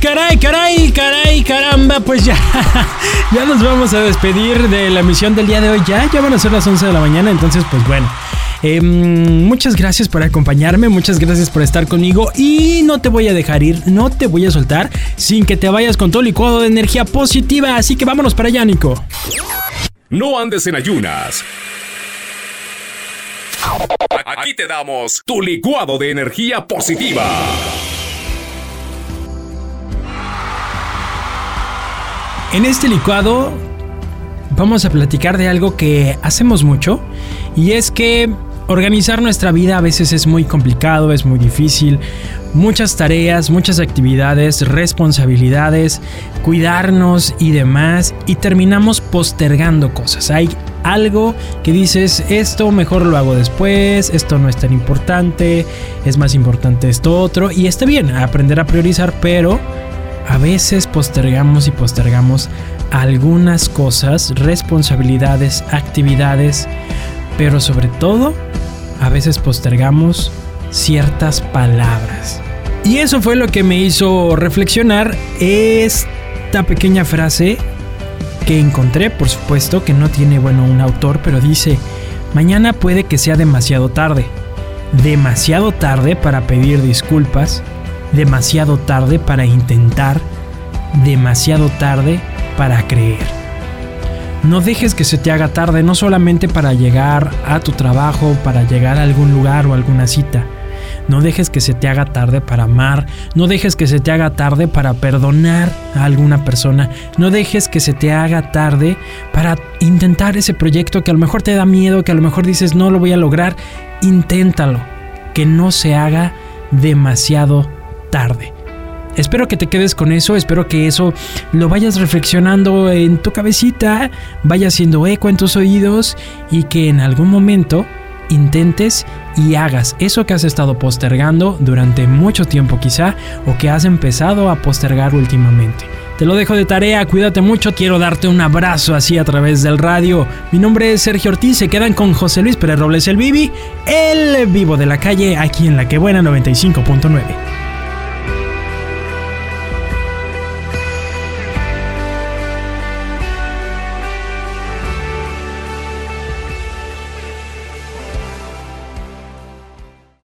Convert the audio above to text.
caray, caray, caray, caramba, pues ya, ya nos vamos a despedir de la emisión del día de hoy. Ya, ya van a ser las 11 de la mañana, entonces pues bueno. Em, muchas gracias por acompañarme, muchas gracias por estar conmigo y no te voy a dejar ir, no te voy a soltar sin que te vayas con todo licuado de energía positiva, así que vámonos para allá, Nico. No andes en ayunas. Aquí te damos tu licuado de energía positiva. En este licuado vamos a platicar de algo que hacemos mucho y es que organizar nuestra vida a veces es muy complicado, es muy difícil, muchas tareas, muchas actividades, responsabilidades, cuidarnos y demás y terminamos postergando cosas. Hay algo que dices, esto mejor lo hago después, esto no es tan importante, es más importante esto otro y está bien aprender a priorizar, pero a veces postergamos y postergamos algunas cosas, responsabilidades, actividades, pero sobre todo, a veces postergamos ciertas palabras. Y eso fue lo que me hizo reflexionar esta pequeña frase que encontré, por supuesto, que no tiene, bueno, un autor, pero dice, mañana puede que sea demasiado tarde. Demasiado tarde para pedir disculpas, demasiado tarde para intentar, demasiado tarde para creer. No dejes que se te haga tarde, no solamente para llegar a tu trabajo, para llegar a algún lugar o alguna cita. No dejes que se te haga tarde para amar, no dejes que se te haga tarde para perdonar a alguna persona, no dejes que se te haga tarde para intentar ese proyecto que a lo mejor te da miedo, que a lo mejor dices no lo voy a lograr, inténtalo, que no se haga demasiado tarde. Espero que te quedes con eso, espero que eso lo vayas reflexionando en tu cabecita, vaya haciendo eco en tus oídos y que en algún momento intentes y hagas eso que has estado postergando durante mucho tiempo quizá o que has empezado a postergar últimamente. Te lo dejo de tarea, cuídate mucho, quiero darte un abrazo así a través del radio. Mi nombre es Sergio Ortiz, se quedan con José Luis Pérez Robles el Vivi, el vivo de la calle aquí en la que buena 95.9.